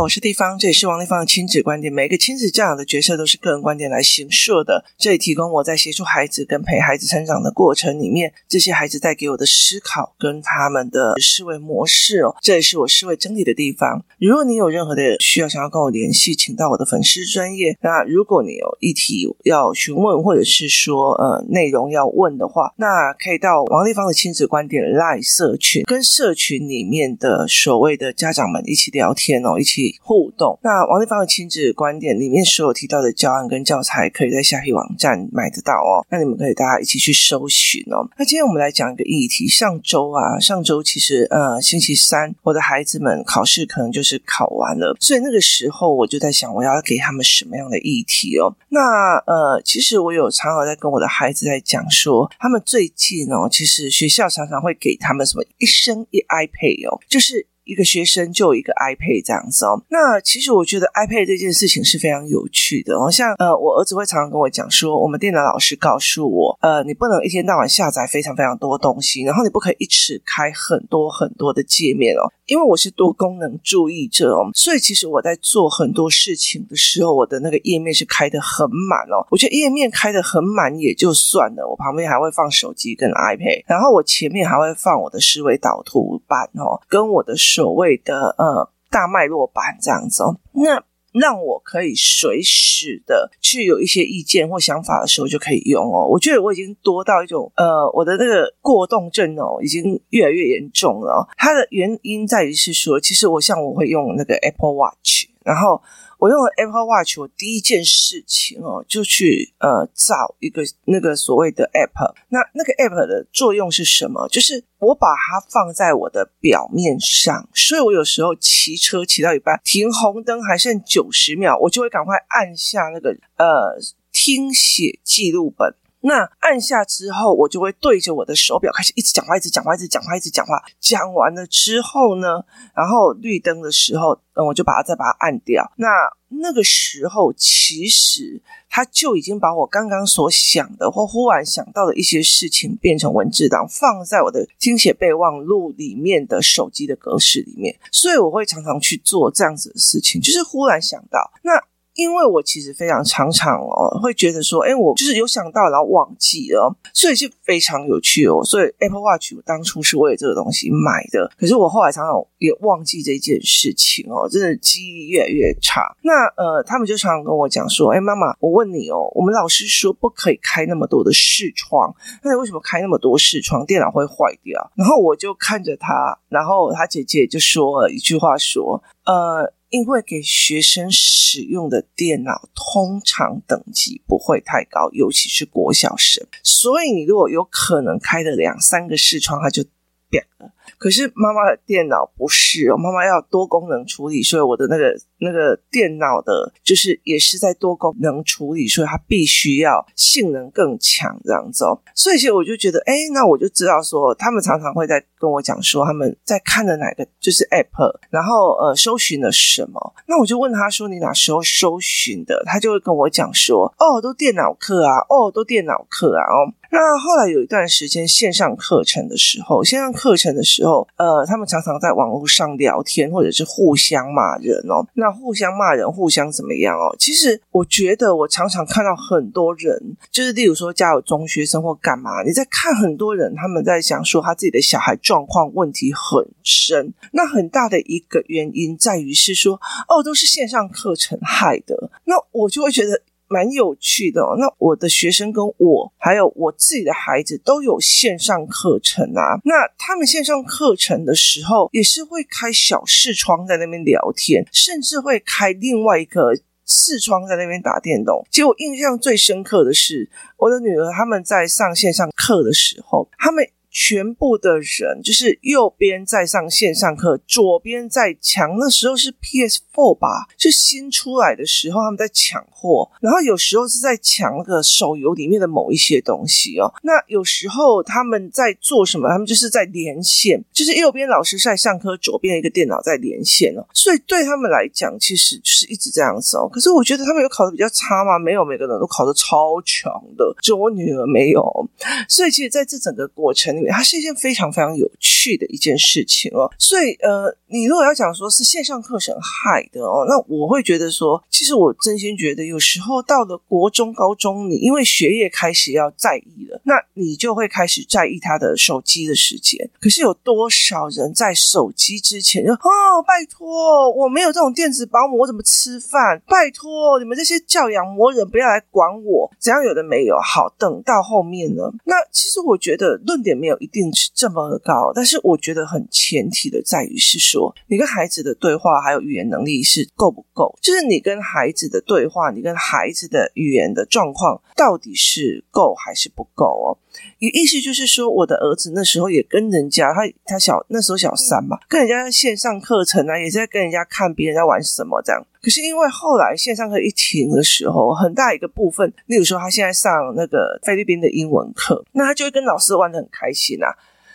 我是地方，这里是王丽芳的亲子观点。每个亲子教养的角色都是个人观点来形塑的。这里提供我在协助孩子跟陪孩子成长的过程里面，这些孩子带给我的思考跟他们的思维模式哦。这也是我思维整理的地方。如果你有任何的需要想要跟我联系，请到我的粉丝专业。那如果你有议题要询问，或者是说呃内容要问的话，那可以到王丽芳的亲子观点赖社群，跟社群里面的所谓的家长们一起聊天哦，一起。互动。那王立芳的亲子观点里面所有提到的教案跟教材，可以在下皮网站买得到哦。那你们可以大家一起去搜寻哦。那今天我们来讲一个议题。上周啊，上周其实呃星期三，我的孩子们考试可能就是考完了，所以那个时候我就在想，我要给他们什么样的议题哦？那呃，其实我有常常在跟我的孩子在讲说，他们最近哦，其实学校常常会给他们什么一生一 iPad 哦，就是。一个学生就有一个 iPad 这样子哦，那其实我觉得 iPad 这件事情是非常有趣的哦。像呃，我儿子会常常跟我讲说，我们电脑老师告诉我，呃，你不能一天到晚下载非常非常多东西，然后你不可以一次开很多很多的界面哦。因为我是多功能主义者哦，所以其实我在做很多事情的时候，我的那个页面是开得很满哦。我觉得页面开得很满也就算了，我旁边还会放手机跟 iPad，然后我前面还会放我的思维导图板哦，跟我的。所谓的呃大脉络板这样子哦，那让我可以随时的去有一些意见或想法的时候就可以用哦。我觉得我已经多到一种呃，我的那个过动症哦，已经越来越严重了。它的原因在于是说，其实我像我会用那个 Apple Watch，然后。我用了 Apple Watch，我第一件事情哦，就去呃找一个那个所谓的 App。那那个 App 的作用是什么？就是我把它放在我的表面上，所以我有时候骑车骑到一半，停红灯还剩九十秒，我就会赶快按下那个呃听写记录本。那按下之后，我就会对着我的手表开始一直讲话，一直讲话，一直讲话，一直讲话。讲完了之后呢，然后绿灯的时候，嗯，我就把它再把它按掉。那那个时候，其实它就已经把我刚刚所想的或忽然想到的一些事情变成文字档，放在我的听写备忘录里面的手机的格式里面。所以我会常常去做这样子的事情，就是忽然想到那。因为我其实非常常常哦，会觉得说，哎，我就是有想到，然后忘记了，所以是非常有趣哦。所以 Apple Watch 我当初是为了这个东西买的，可是我后来常常也忘记这件事情哦，真的记忆越来越差。那呃，他们就常常跟我讲说，哎，妈妈，我问你哦，我们老师说不可以开那么多的视窗，那你为什么开那么多视窗？电脑会坏掉。然后我就看着他，然后他姐姐就说了一句话说，呃。因为给学生使用的电脑通常等级不会太高，尤其是国小生，所以你如果有可能开的两三个视窗，它就变了。可是妈妈的电脑不是哦，妈妈要多功能处理，所以我的那个那个电脑的，就是也是在多功能处理，所以它必须要性能更强这样子哦。所以其实我就觉得，哎，那我就知道说，他们常常会在跟我讲说，他们在看的哪个就是 App，然后呃，搜寻了什么。那我就问他说，你哪时候搜寻的？他就会跟我讲说，哦，都电脑课啊，哦，都电脑课啊，哦。那后来有一段时间线上课程的时候，线上课程的时，时候呃，他们常常在网络上聊天，或者是互相骂人哦。那互相骂人，互相怎么样哦？其实我觉得，我常常看到很多人，就是例如说家有中学生或干嘛，你在看很多人，他们在想说他自己的小孩状况问题很深。那很大的一个原因在于是说，哦，都是线上课程害的。那我就会觉得。蛮有趣的哦，那我的学生跟我还有我自己的孩子都有线上课程啊。那他们线上课程的时候，也是会开小视窗在那边聊天，甚至会开另外一个视窗在那边打电动。结果印象最深刻的是，我的女儿他们在上线上课的时候，他们。全部的人就是右边在上线上课，左边在抢。那时候是 PS4 吧，就新出来的时候，他们在抢货。然后有时候是在抢那个手游里面的某一些东西哦。那有时候他们在做什么？他们就是在连线，就是右边老师在上课，左边一个电脑在连线哦。所以对他们来讲，其实就是一直这样子哦。可是我觉得他们有考的比较差吗？没有，每个人都考的超强的，就我女儿没有。所以其实在这整个过程为它是一件非常非常有趣的一件事情哦。所以呃，你如果要讲说是线上课程害的哦，那我会觉得说，其实我真心觉得有时候到了国中、高中，你因为学业开始要在意了，那你就会开始在意他的手机的时间。可是有多少人在手机之前就哦，拜托，我没有这种电子保姆，我怎么吃饭？拜托，你们这些教养魔人不要来管我，怎样有的没有。好，等到后面呢，那其实我觉得论点没有一定是这么高，但是我觉得很前提的在于是说，你跟孩子的对话还有语言能力是够不够？就是你跟孩子的对话，你跟孩子的语言的状况到底是够还是不够哦？有意思就是说，我的儿子那时候也跟人家，他他小那时候小三嘛，跟人家线上课程啊，也是在跟人家看别人在玩什么这样。可是因为后来线上课一停的时候，很大一个部分，例如说他现在上那个菲律宾的英文课，那他就会跟老师玩的很开心啊，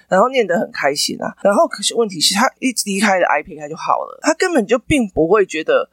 然后念得很开心啊，然后可是问题是，他一离开了 iPad 他就好了，他根本就并不会觉得。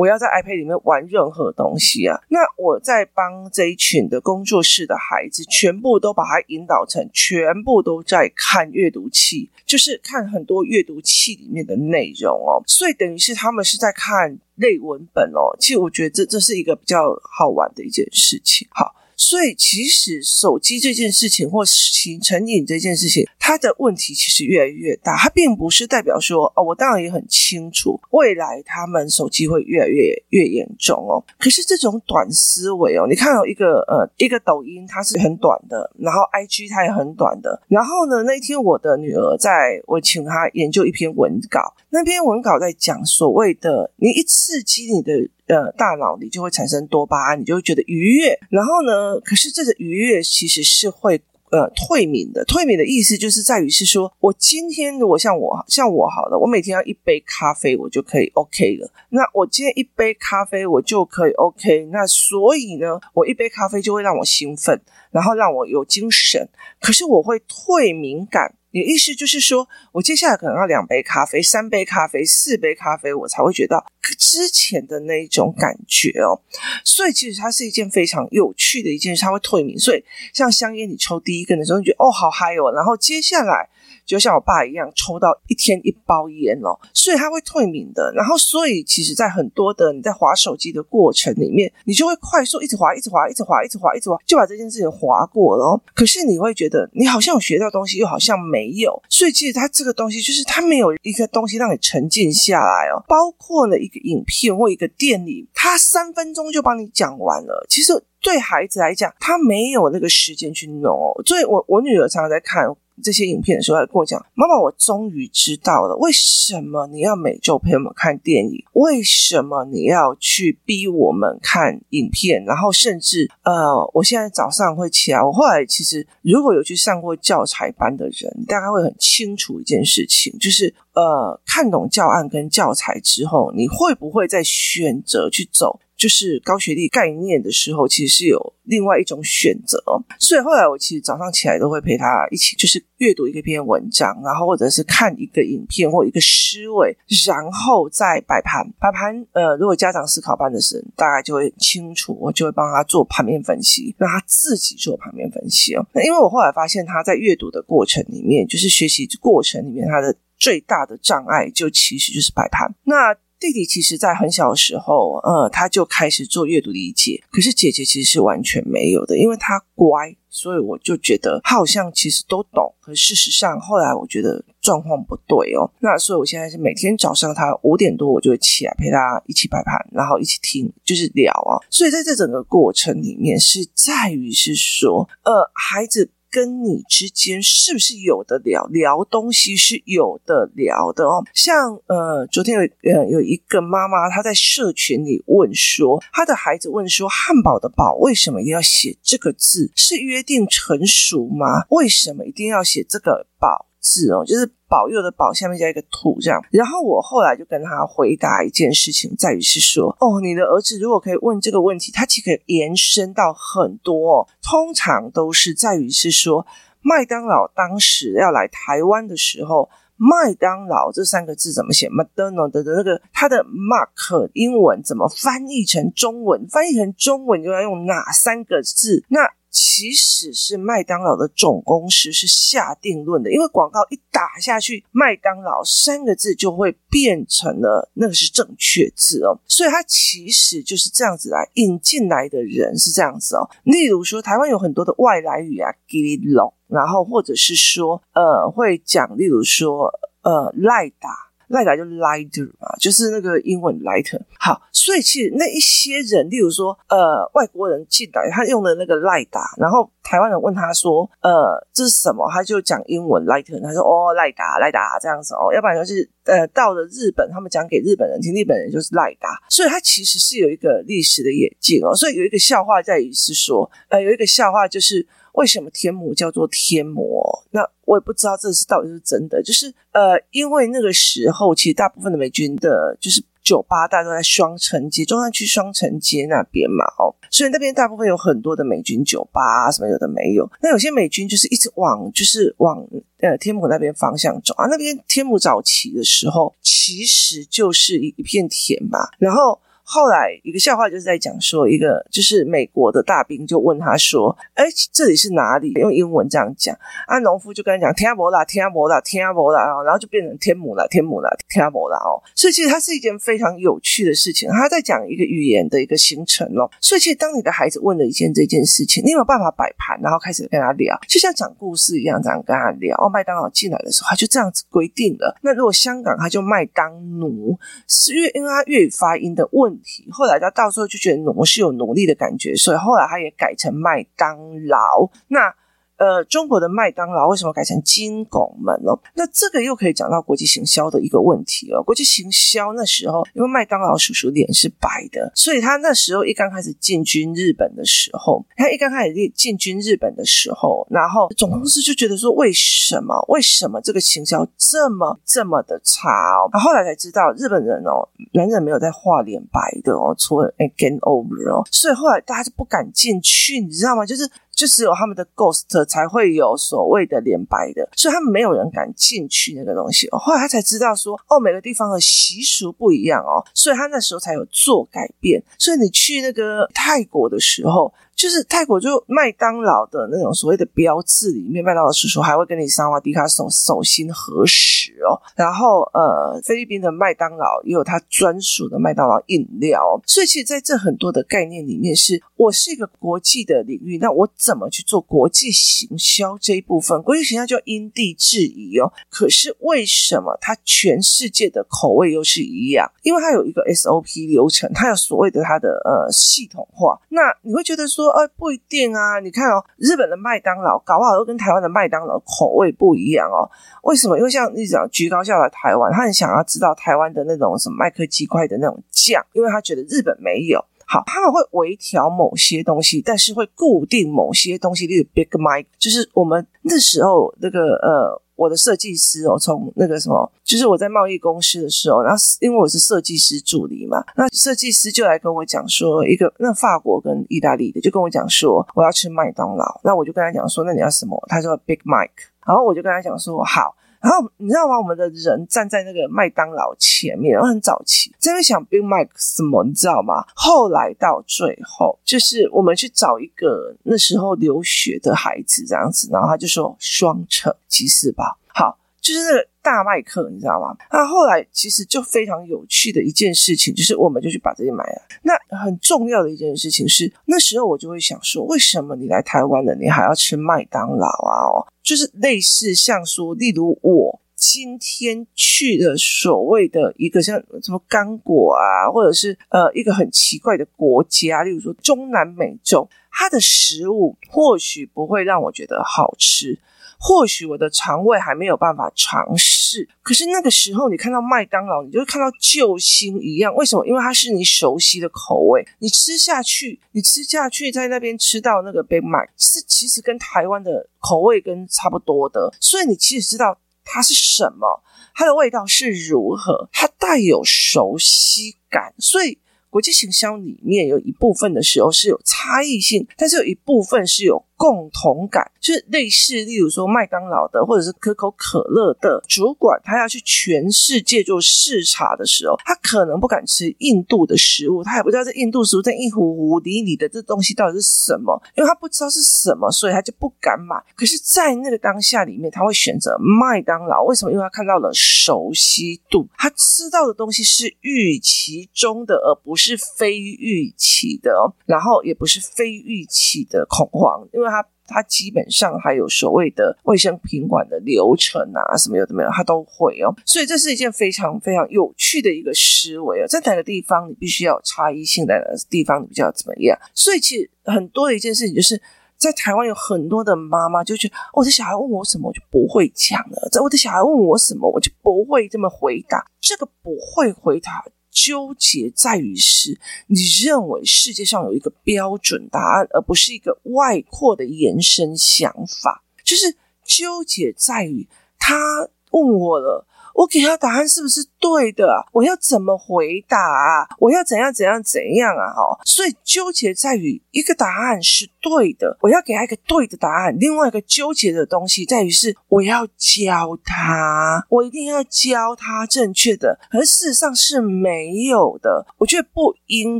我要在 iPad 里面玩任何东西啊！那我在帮这一群的工作室的孩子，全部都把它引导成，全部都在看阅读器，就是看很多阅读器里面的内容哦。所以等于是他们是在看类文本哦。其实我觉得这这是一个比较好玩的一件事情。好。所以，其实手机这件事情，或情成瘾这件事情，它的问题其实越来越大。它并不是代表说，哦，我当然也很清楚，未来他们手机会越来越越严重哦。可是这种短思维哦，你看到一个呃一个抖音，它是很短的，然后 IG 它也很短的。然后呢，那天我的女儿在我请她研究一篇文稿，那篇文稿在讲所谓的你一刺激你的。呃，大脑里就会产生多巴胺，你就会觉得愉悦。然后呢，可是这个愉悦其实是会呃退敏的。退敏的意思就是在于是说，我今天如果像我像我好了，我每天要一杯咖啡，我就可以 OK 了。那我今天一杯咖啡，我就可以 OK。那所以呢，我一杯咖啡就会让我兴奋，然后让我有精神。可是我会退敏感。你的意思就是说，我接下来可能要两杯咖啡、三杯咖啡、四杯咖啡，我才会觉得之前的那一种感觉哦。所以其实它是一件非常有趣的一件事，它会退眠。所以像香烟，你抽第一根的时候，你觉得哦好嗨哦，然后接下来。就像我爸一样，抽到一天一包烟哦，所以他会退眠的。然后，所以其实，在很多的你在滑手机的过程里面，你就会快速一直滑，一直滑，一直滑，一直滑，一直滑，就把这件事情滑过了。可是你会觉得，你好像有学到东西，又好像没有。所以，其实它这个东西就是它没有一个东西让你沉浸下来哦。包括了一个影片或一个电影，它三分钟就帮你讲完了。其实对孩子来讲，他没有那个时间去弄哦。所以我我女儿常常在看。这些影片的时候，他跟我讲：“妈妈，我终于知道了，为什么你要每周陪我们看电影？为什么你要去逼我们看影片？然后甚至呃，我现在早上会起来。我后来其实如果有去上过教材班的人，大概会很清楚一件事情，就是呃，看懂教案跟教材之后，你会不会再选择去走？”就是高学历概念的时候，其实是有另外一种选择。所以后来我其实早上起来都会陪他一起，就是阅读一个篇文章，然后或者是看一个影片或一个思维，然后再摆盘。摆盘，呃，如果家长思考班的时候，大概就会清楚，我就会帮他做盘面分析，让他自己做盘面分析哦。那因为我后来发现他在阅读的过程里面，就是学习过程里面，他的最大的障碍就其实就是摆盘。那弟弟其实，在很小的时候，呃，他就开始做阅读理解。可是姐姐其实是完全没有的，因为他乖，所以我就觉得他好像其实都懂。可事实上，后来我觉得状况不对哦。那所以我现在是每天早上，他五点多我就会起来陪他一起摆盘，然后一起听，就是聊啊。所以在这整个过程里面，是在于是说，呃，孩子。跟你之间是不是有的聊？聊东西是有的聊的哦。像呃，昨天有呃有一个妈妈，她在社群里问说，她的孩子问说，汉堡的堡为什么一定要写这个字？是约定成熟吗？为什么一定要写这个堡？字哦，就是保佑的保下面加一个土这样。然后我后来就跟他回答一件事情，在于是说，哦，你的儿子如果可以问这个问题，他其实可以延伸到很多哦。通常都是在于是说，麦当劳当时要来台湾的时候，麦当劳这三个字怎么写？McDonald 的那个它的 Mark 英文怎么翻译成中文？翻译成中文就要用哪三个字？那其实是麦当劳的总公司是下定论的，因为广告一打下去，麦当劳三个字就会变成了那个是正确字哦，所以它其实就是这样子来引进来的人是这样子哦。例如说，台湾有很多的外来语啊，给你拢，然后或者是说，呃，会讲，例如说，呃，赖打。赖达就 lighter 嘛，就是那个英文 lighter。好，所以其实那一些人，例如说，呃，外国人进来，他用的那个赖达，然后台湾人问他说，呃，这是什么？他就讲英文 lighter，他说哦，赖达，赖达这样子哦。要不然就是，呃，到了日本，他们讲给日本人听，日本人就是赖达。所以他其实是有一个历史的演进哦。所以有一个笑话在于是说，呃，有一个笑话就是。为什么天母叫做天魔？那我也不知道这是到底是真的。就是呃，因为那个时候其实大部分的美军的，就是酒吧大都在双城街、中山区双城街那边嘛，哦，所以那边大部分有很多的美军酒吧，什么有的没有。那有些美军就是一直往就是往呃天母那边方向走啊，那边天母早期的时候其实就是一一片田嘛，然后。后来一个笑话就是在讲说，一个就是美国的大兵就问他说：“哎，这里是哪里？”用英文这样讲，啊，农夫就跟他讲：“天伯啦，天伯啦，天伯啦。”然后就变成天母了，天母了，天伯啦哦。所以其实它是一件非常有趣的事情，他在讲一个语言的一个形成哦。所以其实当你的孩子问了一件这件事情，你有没有办法摆盘，然后开始跟他聊，就像讲故事一样，这样跟他聊。哦，麦当劳进来的时候，他就这样子规定了。那如果香港，他就麦当奴，是因为因为他粤语发音的问后来他到时候就觉得奴是有奴隶的感觉，所以后来他也改成麦当劳。那。呃，中国的麦当劳为什么改成金拱门呢？那这个又可以讲到国际行销的一个问题哦。国际行销那时候，因为麦当劳叔叔脸是白的，所以他那时候一刚开始进军日本的时候，他一刚开始进军日本的时候，然后总公司就觉得说，为什么？为什么这个行销这么这么的差哦？然后后来才知道，日本人哦，男人没有在画脸白的哦，除了 again over 哦，所以后来大家就不敢进去，你知道吗？就是。就只有他们的 ghost 才会有所谓的脸白的，所以他们没有人敢进去那个东西。后来他才知道说，哦，每个地方的习俗不一样哦，所以他那时候才有做改变。所以你去那个泰国的时候。就是泰国就麦当劳的那种所谓的标志里面，麦当劳叔叔还会跟你萨瓦迪卡手手心合十哦。然后呃，菲律宾的麦当劳也有它专属的麦当劳饮料。所以其实在这很多的概念里面是，是我是一个国际的领域，那我怎么去做国际行销这一部分？国际行销就因地制宜哦。可是为什么它全世界的口味又是一样？因为它有一个 SOP 流程，它有所谓的它的呃系统化。那你会觉得说？呃，不一定啊！你看哦，日本的麦当劳搞不好都跟台湾的麦当劳口味不一样哦。为什么？因为像你讲居高校来台湾，他很想要知道台湾的那种什么麦克鸡块的那种酱，因为他觉得日本没有。好，他们会微调某些东西，但是会固定某些东西。例如 Big Mike，就是我们那时候那个呃。我的设计师哦，从那个什么，就是我在贸易公司的时候，然后因为我是设计师助理嘛，那设计师就来跟我讲说，一个那法国跟意大利的就跟我讲说，我要吃麦当劳，那我就跟他讲说，那你要什么？他说 Big Mike，然后我就跟他讲说好。然后你知道吗？我们的人站在那个麦当劳前面，然后很早期在那想 Big Mac 什么，你知道吗？后来到最后，就是我们去找一个那时候留学的孩子这样子，然后他就说双城吉士堡，好，就是那个大麦克，你知道吗？那后来其实就非常有趣的一件事情，就是我们就去把这些买了。那很重要的一件事情是，那时候我就会想说，为什么你来台湾了，你还要吃麦当劳啊？哦。就是类似像说，例如我今天去的所谓的一个像什么刚果啊，或者是呃一个很奇怪的国家，例如说中南美洲，它的食物或许不会让我觉得好吃。或许我的肠胃还没有办法尝试，可是那个时候你看到麦当劳，你就会看到救星一样。为什么？因为它是你熟悉的口味，你吃下去，你吃下去，在那边吃到那个 Big Mac 是其实跟台湾的口味跟差不多的，所以你其实知道它是什么，它的味道是如何，它带有熟悉感，所以。国际行销里面有一部分的时候是有差异性，但是有一部分是有共同感，就是类似，例如说麦当劳的或者是可口可乐的主管，他要去全世界做视察的时候，他可能不敢吃印度的食物，他也不知道这印度食物在一壶壶里里的这东西到底是什么，因为他不知道是什么，所以他就不敢买。可是，在那个当下里面，他会选择麦当劳，为什么？因为他看到了熟悉度，他吃到的东西是预期中的，而不是非预期的哦，然后也不是非预期的恐慌，因为他。基本上还有所谓的卫生品管的流程啊，什么有的没有，他都会哦。所以这是一件非常非常有趣的一个思维哦。在哪个地方你必须要有差异性，在哪个地方你比较怎么样？所以其实很多的一件事情，就是在台湾有很多的妈妈就觉得，我的小孩问我什么，我就不会讲了；在我的小孩问我什么，我就不会这么回答。这个不会回答。纠结在于是，你认为世界上有一个标准答案，而不是一个外扩的延伸想法。就是纠结在于他问我了。我给他答案是不是对的？我要怎么回答？我要怎样怎样怎样啊？哦，所以纠结在于一个答案是对的，我要给他一个对的答案。另外一个纠结的东西在于是我要教他，我一定要教他正确的，而事实上是没有的。我觉得不应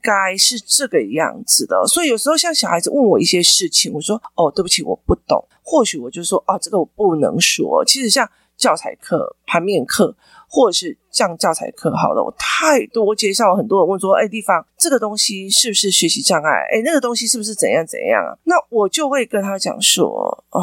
该是这个样子的。所以有时候像小孩子问我一些事情，我说：“哦，对不起，我不懂。”或许我就说：“哦，这个我不能说。”其实像。教材课、盘面课，或者是像教材课，好了，我太多介绍，很多人问说：“哎，地方这个东西是不是学习障碍？哎，那个东西是不是怎样怎样啊？”那我就会跟他讲说：“哦，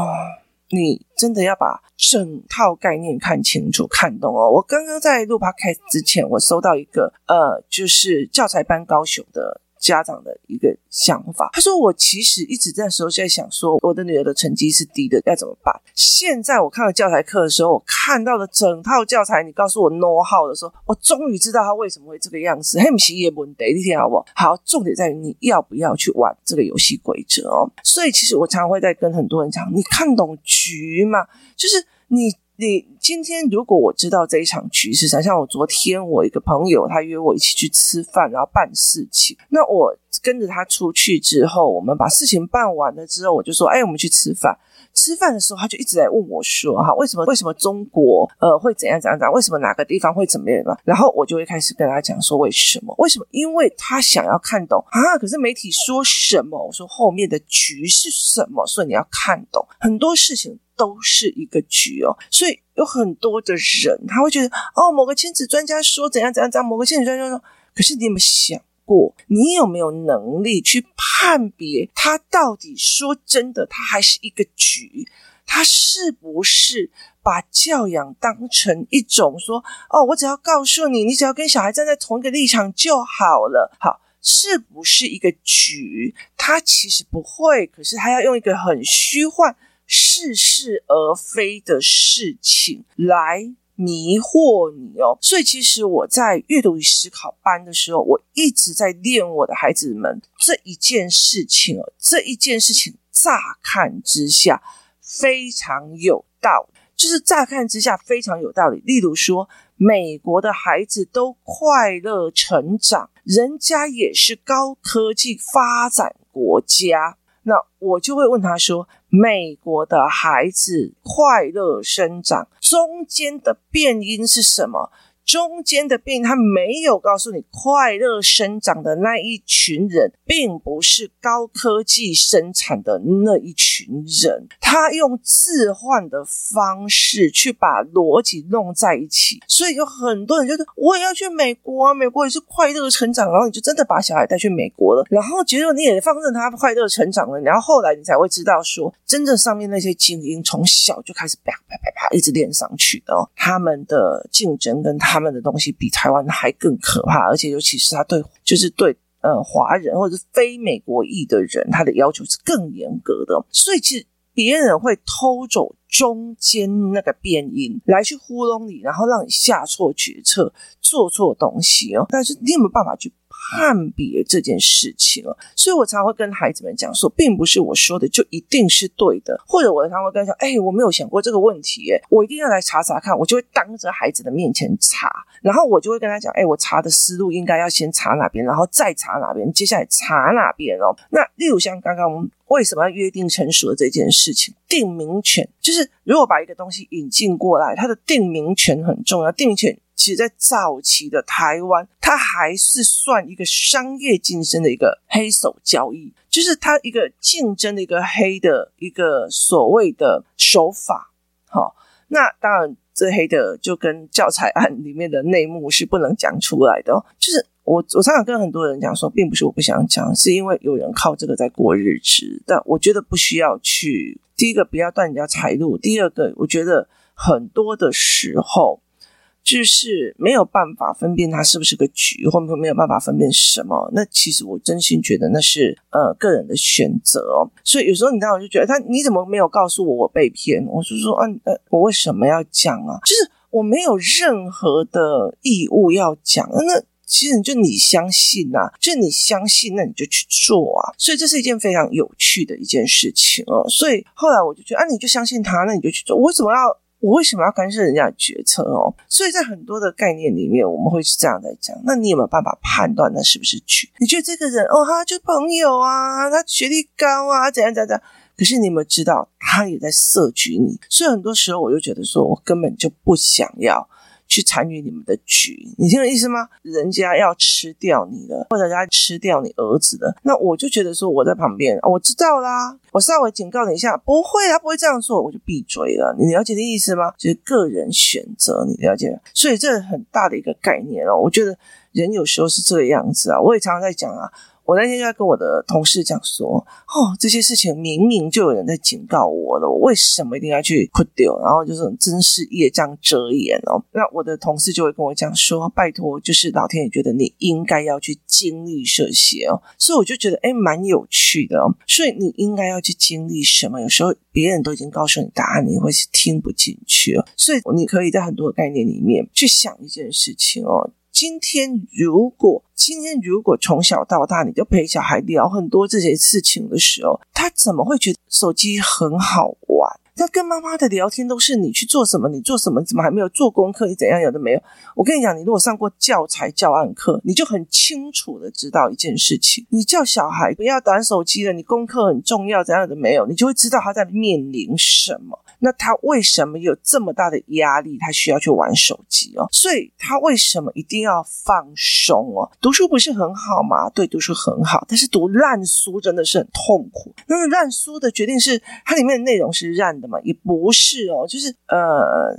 你真的要把整套概念看清楚、看懂哦。”我刚刚在录 Podcast 之前，我收到一个呃，就是教材班高雄的。家长的一个想法，他说：“我其实一直在时候在想，说我的女儿的成绩是低的，要怎么办？现在我看了教材课的时候，我看到了整套教材，你告诉我 know how 的时候，我终于知道他为什么会这个样子。嘿，不是也问题，你听好不好？重点在于你要不要去玩这个游戏规则哦。所以，其实我常常会在跟很多人讲，你看懂局吗？就是你。”你今天如果我知道这一场局势，想像我昨天我一个朋友他约我一起去吃饭，然后办事情，那我跟着他出去之后，我们把事情办完了之后，我就说，哎，我们去吃饭。吃饭的时候，他就一直在问我说，哈，为什么为什么中国呃会怎样怎样怎样？为什么哪个地方会怎么样？然后我就会开始跟他讲说，为什么？为什么？因为他想要看懂啊，可是媒体说什么？我说后面的局是什么？所以你要看懂很多事情。都是一个局哦，所以有很多的人他会觉得哦，某个亲子专家说怎样怎样怎样，某个亲子专家说，可是你有没有想过，你有没有能力去判别他到底说真的，他还是一个局？他是不是把教养当成一种说哦，我只要告诉你，你只要跟小孩站在同一个立场就好了？好，是不是一个局？他其实不会，可是他要用一个很虚幻。似是而非的事情来迷惑你哦，所以其实我在阅读与思考班的时候，我一直在练我的孩子们这一件事情哦，这一件事情乍看之下非常有道理，就是乍看之下非常有道理。例如说，美国的孩子都快乐成长，人家也是高科技发展国家。那我就会问他说：“美国的孩子快乐生长，中间的变因是什么？”中间的病，他没有告诉你，快乐生长的那一群人，并不是高科技生产的那一群人。他用置换的方式去把逻辑弄在一起，所以有很多人觉得我也要去美国啊，美国也是快乐成长，然后你就真的把小孩带去美国了，然后结果你也放任他快乐成长了，然后后来你才会知道说，真正上面那些精英从小就开始啪啪啪啪一直练上去的哦，他们的竞争跟他。他们的东西比台湾还更可怕，而且尤其是他对，就是对呃华人或者非美国裔的人，他的要求是更严格的。所以其实别人会偷走中间那个变音来去糊弄你，然后让你下错决策、做错东西哦。但是你有没有办法去判别这件事情了。所以我常常会跟孩子们讲说，并不是我说的就一定是对的，或者我常常会跟他讲，哎，我没有想过这个问题，耶，我一定要来查查看。我就会当着孩子的面前查，然后我就会跟他讲，哎，我查的思路应该要先查哪边，然后再查哪边，接下来查哪边哦。那例如像刚刚我们为什么要约定成熟的这件事情，定名权就是如果把一个东西引进过来，它的定名权很重要。定名权其实，在早期的台湾，它还是算一个商业竞争的一个黑手交易，就是它一个竞争的一个黑的一个所谓的手法。好，那当然，这黑的就跟教材案里面的内幕是不能讲出来的哦，就是。我我常常跟很多人讲说，并不是我不想讲，是因为有人靠这个在过日子。但我觉得不需要去，第一个不要断人家财路，第二个我觉得很多的时候就是没有办法分辨它是不是个局，或者没有办法分辨什么。那其实我真心觉得那是呃个人的选择哦。所以有时候你知道我就觉得他你怎么没有告诉我我被骗？我就说啊呃我为什么要讲啊？就是我没有任何的义务要讲那。其实就你相信呐、啊，就你相信，那你就去做啊。所以这是一件非常有趣的一件事情哦。所以后来我就觉得，啊，你就相信他，那你就去做。我为什么要，我为什么要干涉人家的决策哦？所以在很多的概念里面，我们会是这样在讲。那你有没有办法判断那是不是局？你觉得这个人哦，他就朋友啊，他学历高啊，怎样怎样怎样？可是你有没有知道，他也在设局你？所以很多时候，我就觉得说，我根本就不想要。去参与你们的局，你听我意思吗？人家要吃掉你的，或者人家吃掉你儿子的，那我就觉得说我在旁边，我知道啦，我稍微警告你一下，不会，他不会这样做，我就闭嘴了。你了解的意思吗？就是个人选择，你了解？所以这很大的一个概念哦。我觉得人有时候是这个样子啊，我也常常在讲啊。我那天就在跟我的同事讲说，哦，这些事情明明就有人在警告我了，我为什么一定要去哭掉？然后就是真是业障遮眼哦。那我的同事就会跟我讲说，拜托，就是老天爷觉得你应该要去经历这些哦，所以我就觉得诶蛮有趣的哦。所以你应该要去经历什么？有时候别人都已经告诉你答案，你会是听不进去哦。所以你可以在很多的概念里面去想一件事情哦。今天如果今天如果从小到大你就陪小孩聊很多这些事情的时候，他怎么会觉得手机很好玩？他跟妈妈的聊天都是你去做什么，你做什么，怎么还没有做功课？你怎样有的没有？我跟你讲，你如果上过教材教案课，你就很清楚的知道一件事情：你叫小孩不要玩手机了，你功课很重要，怎样的没有？你就会知道他在面临什么。那他为什么有这么大的压力？他需要去玩手机哦，所以他为什么一定要放松哦？读书不是很好吗？对，读书很好，但是读烂书真的是很痛苦。那么烂书的决定是它里面的内容是烂的嘛？也不是哦，就是呃。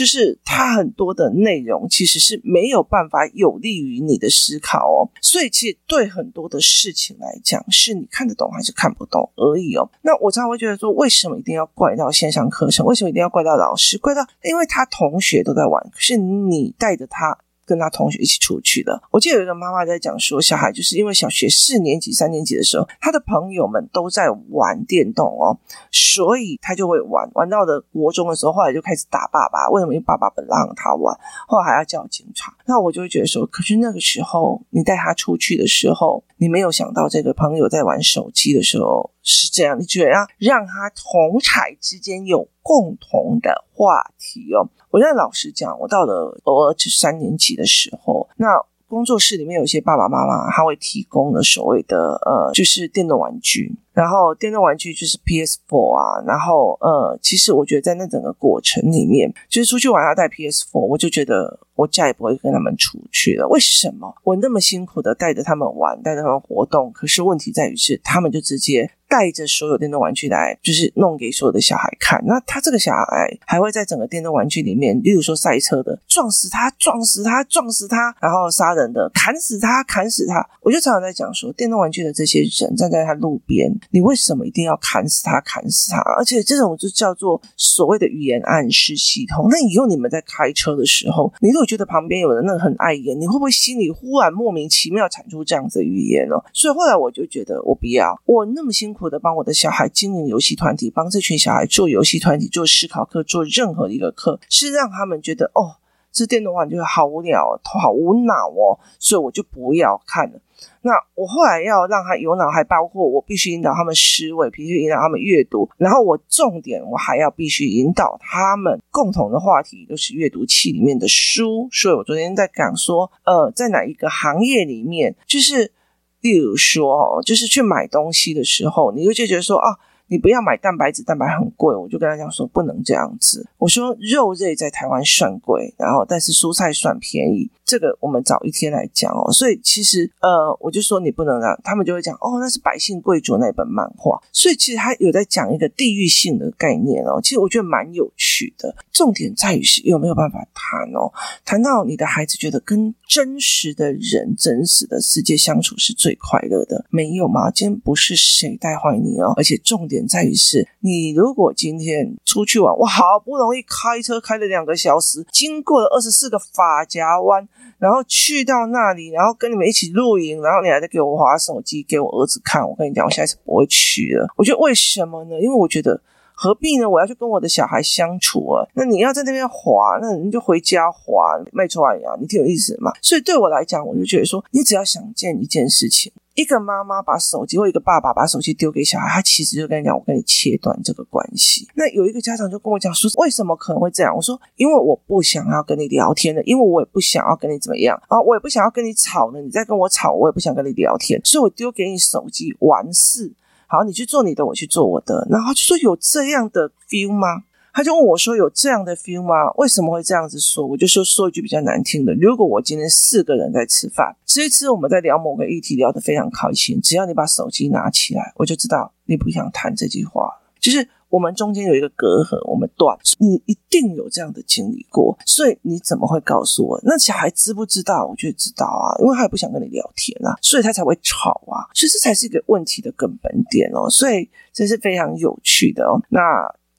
就是它很多的内容其实是没有办法有利于你的思考哦，所以其实对很多的事情来讲，是你看得懂还是看不懂而已哦。那我常常会觉得说，为什么一定要怪到线上课程？为什么一定要怪到老师？怪到因为他同学都在玩，可是你带着他。跟他同学一起出去的，我记得有一个妈妈在讲说，小孩就是因为小学四年级、三年级的时候，他的朋友们都在玩电动哦，所以他就会玩，玩到的国中的时候，后来就开始打爸爸。为什么？因为爸爸不让他玩，后来还要叫警察。那我就会觉得说，可是那个时候你带他出去的时候，你没有想到这个朋友在玩手机的时候是这样，你觉得要让他同侪之间有共同的话题哦。我现在老实讲，我到了儿子三年级的时候，那工作室里面有些爸爸妈妈，他会提供的所谓的呃，就是电动玩具，然后电动玩具就是 PS4 啊，然后呃，其实我觉得在那整个过程里面，就是出去玩要带 PS4，我就觉得我再也不会跟他们出去了。为什么？我那么辛苦的带着他们玩，带着他们活动，可是问题在于是，他们就直接。带着所有电动玩具来，就是弄给所有的小孩看。那他这个小孩还会在整个电动玩具里面，例如说赛车的，撞死他，撞死他，撞死他，然后杀人的，砍死他，砍死他。我就常常在讲说，电动玩具的这些人站在他路边，你为什么一定要砍死他，砍死他？而且这种就叫做所谓的语言暗示系统。那以后你们在开车的时候，你如果觉得旁边有人那个很碍眼，你会不会心里忽然莫名其妙产出这样子的语言呢？所以后来我就觉得，我不要，我那么辛苦。的帮我的小孩经营游戏团体，帮这群小孩做游戏团体、做思考课、做任何一个课，是让他们觉得哦，这电动玩具好无聊，头好无脑哦，所以我就不要看了。那我后来要让他有脑，还包括我必须引导他们思维，必须引导他们阅读，然后我重点我还要必须引导他们共同的话题，就是阅读器里面的书。所以我昨天在讲说，呃，在哪一个行业里面，就是例如说哦，就是去买东西的时候，你就觉得说啊。你不要买蛋白质，蛋白很贵，我就跟他讲说不能这样子。我说肉类在台湾算贵，然后但是蔬菜算便宜。这个我们早一天来讲哦，所以其实呃，我就说你不能让他们就会讲哦，那是百姓贵族那本漫画，所以其实他有在讲一个地域性的概念哦，其实我觉得蛮有趣的。重点在于是有没有办法谈哦，谈到你的孩子觉得跟真实的人、真实的世界相处是最快乐的，没有吗？今天不是谁带坏你哦，而且重点在于是你如果今天出去玩，我，好不容易开车开了两个小时，经过了二十四个发夹弯。然后去到那里，然后跟你们一起露营，然后你还在给我划手机，给我儿子看。我跟你讲，我下次不会去了。我觉得为什么呢？因为我觉得何必呢？我要去跟我的小孩相处啊。那你要在那边滑，那你就回家滑，没错啊，你挺有意思的嘛。所以对我来讲，我就觉得说，你只要想见一件事情。一个妈妈把手机，或一个爸爸把手机丢给小孩，他其实就跟你讲：“我跟你切断这个关系。”那有一个家长就跟我讲说：“为什么可能会这样？”我说：“因为我不想要跟你聊天了，因为我也不想要跟你怎么样啊，我也不想要跟你吵了。你再跟我吵，我也不想跟你聊天，所以我丢给你手机完事。好，你去做你的，我去做我的。然后就说有这样的 feel 吗？”他就问我说：“有这样的 feel 吗？为什么会这样子说？”我就说说一句比较难听的：如果我今天四个人在吃饭，吃一吃，我们在聊某个议题，聊得非常开心，只要你把手机拿起来，我就知道你不想谈这句话。就是我们中间有一个隔阂，我们断。你一定有这样的经历过，所以你怎么会告诉我？那小孩知不知道？我觉得知道啊，因为他也不想跟你聊天啊，所以他才会吵啊。所以这才是一个问题的根本点哦。所以这是非常有趣的哦。那。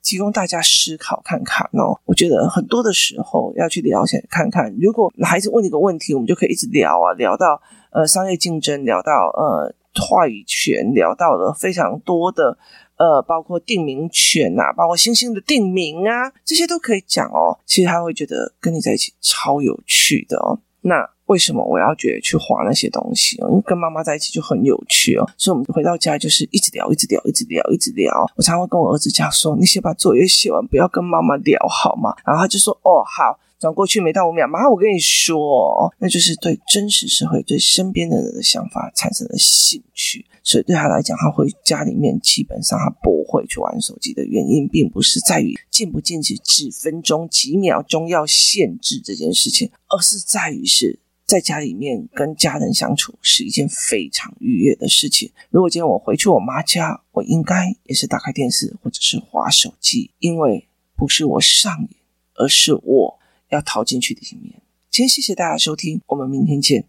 提供大家思考看看哦，我觉得很多的时候要去了解看看。如果孩子问你个问题，我们就可以一直聊啊，聊到呃商业竞争，聊到呃话语权，聊到了非常多的呃，包括定名权啊，包括星星的定名啊，这些都可以讲哦。其实他会觉得跟你在一起超有趣的哦。那。为什么我要觉得去画那些东西？因为跟妈妈在一起就很有趣哦，所以我们回到家就是一直聊，一直聊，一直聊，一直聊。我常会跟我儿子讲说：“你先把作业写完，不要跟妈妈聊，好吗？”然后他就说：“哦，好。”转过去没到五秒，妈，我跟你说，那就是对真实社会、对身边的人的想法产生了兴趣。所以对他来讲，他回家里面基本上他不会去玩手机的原因，并不是在于禁不禁止几分钟、几秒钟要限制这件事情，而是在于是。在家里面跟家人相处是一件非常愉悦的事情。如果今天我回去我妈家，我应该也是打开电视或者是滑手机，因为不是我上瘾，而是我要逃进去的一面。今天谢谢大家收听，我们明天见。